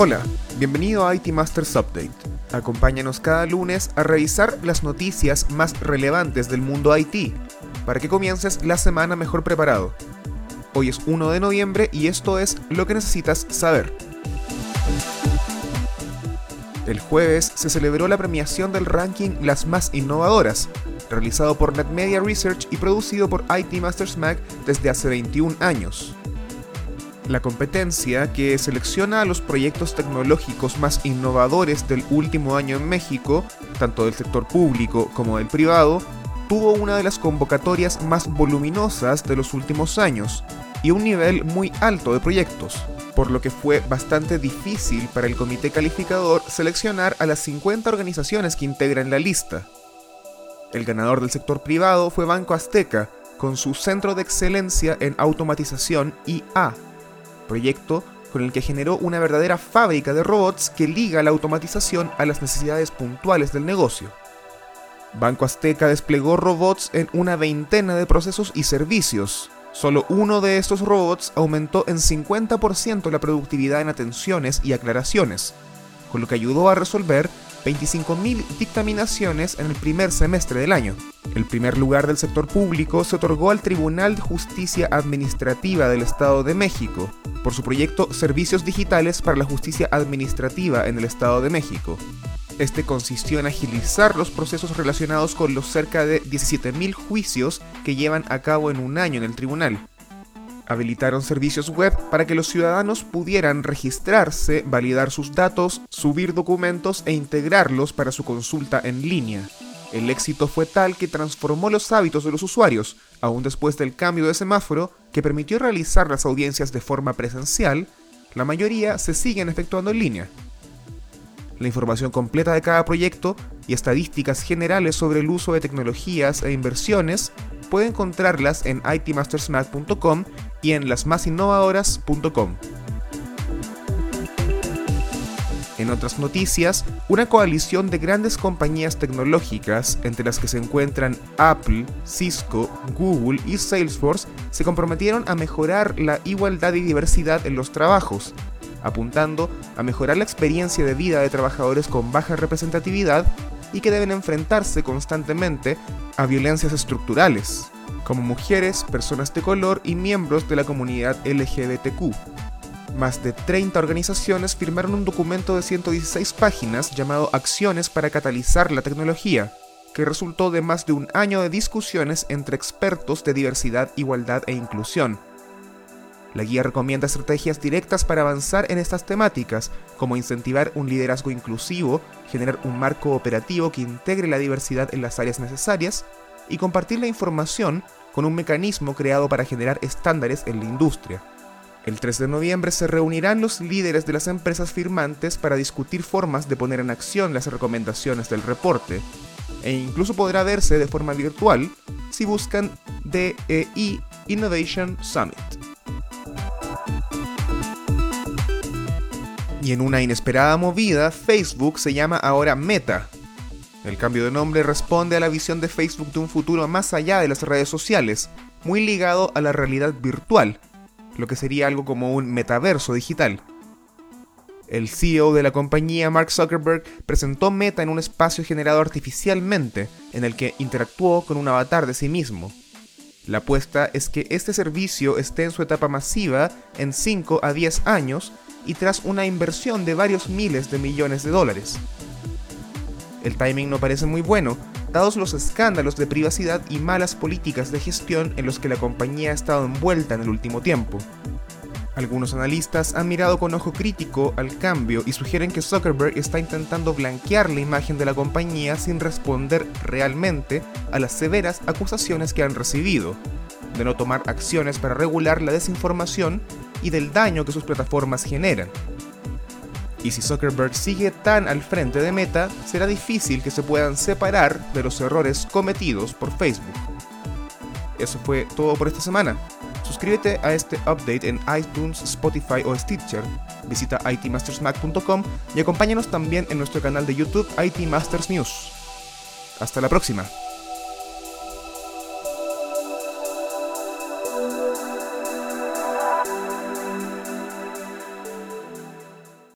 Hola, bienvenido a IT Masters Update. Acompáñanos cada lunes a revisar las noticias más relevantes del mundo IT, para que comiences la semana mejor preparado. Hoy es 1 de noviembre y esto es lo que necesitas saber. El jueves se celebró la premiación del ranking Las Más Innovadoras, realizado por NetMedia Research y producido por IT Masters Mag desde hace 21 años. La competencia, que selecciona a los proyectos tecnológicos más innovadores del último año en México, tanto del sector público como del privado, tuvo una de las convocatorias más voluminosas de los últimos años y un nivel muy alto de proyectos, por lo que fue bastante difícil para el comité calificador seleccionar a las 50 organizaciones que integran la lista. El ganador del sector privado fue Banco Azteca, con su Centro de Excelencia en Automatización IA, proyecto con el que generó una verdadera fábrica de robots que liga la automatización a las necesidades puntuales del negocio. Banco Azteca desplegó robots en una veintena de procesos y servicios. Solo uno de estos robots aumentó en 50% la productividad en atenciones y aclaraciones, con lo que ayudó a resolver 25.000 dictaminaciones en el primer semestre del año. El primer lugar del sector público se otorgó al Tribunal de Justicia Administrativa del Estado de México por su proyecto Servicios Digitales para la Justicia Administrativa en el Estado de México. Este consistió en agilizar los procesos relacionados con los cerca de 17.000 juicios que llevan a cabo en un año en el tribunal habilitaron servicios web para que los ciudadanos pudieran registrarse, validar sus datos, subir documentos e integrarlos para su consulta en línea. El éxito fue tal que transformó los hábitos de los usuarios, aún después del cambio de semáforo que permitió realizar las audiencias de forma presencial, la mayoría se siguen efectuando en línea. La información completa de cada proyecto y estadísticas generales sobre el uso de tecnologías e inversiones puede encontrarlas en itmastersmath.com y en lasmasinnovadoras.com. En otras noticias, una coalición de grandes compañías tecnológicas, entre las que se encuentran Apple, Cisco, Google y Salesforce, se comprometieron a mejorar la igualdad y diversidad en los trabajos, apuntando a mejorar la experiencia de vida de trabajadores con baja representatividad y que deben enfrentarse constantemente a violencias estructurales, como mujeres, personas de color y miembros de la comunidad LGBTQ. Más de 30 organizaciones firmaron un documento de 116 páginas llamado Acciones para catalizar la tecnología, que resultó de más de un año de discusiones entre expertos de diversidad, igualdad e inclusión. La guía recomienda estrategias directas para avanzar en estas temáticas, como incentivar un liderazgo inclusivo, generar un marco operativo que integre la diversidad en las áreas necesarias y compartir la información con un mecanismo creado para generar estándares en la industria. El 3 de noviembre se reunirán los líderes de las empresas firmantes para discutir formas de poner en acción las recomendaciones del reporte, e incluso podrá verse de forma virtual si buscan DEI Innovation Summit. Y en una inesperada movida, Facebook se llama ahora Meta. El cambio de nombre responde a la visión de Facebook de un futuro más allá de las redes sociales, muy ligado a la realidad virtual, lo que sería algo como un metaverso digital. El CEO de la compañía, Mark Zuckerberg, presentó Meta en un espacio generado artificialmente, en el que interactuó con un avatar de sí mismo. La apuesta es que este servicio esté en su etapa masiva en 5 a 10 años y tras una inversión de varios miles de millones de dólares. El timing no parece muy bueno, dados los escándalos de privacidad y malas políticas de gestión en los que la compañía ha estado envuelta en el último tiempo. Algunos analistas han mirado con ojo crítico al cambio y sugieren que Zuckerberg está intentando blanquear la imagen de la compañía sin responder realmente a las severas acusaciones que han recibido, de no tomar acciones para regular la desinformación y del daño que sus plataformas generan. Y si Zuckerberg sigue tan al frente de Meta, será difícil que se puedan separar de los errores cometidos por Facebook. Eso fue todo por esta semana. Suscríbete a este update en iTunes, Spotify o Stitcher. Visita itmastersmac.com y acompáñanos también en nuestro canal de YouTube IT Masters News. Hasta la próxima.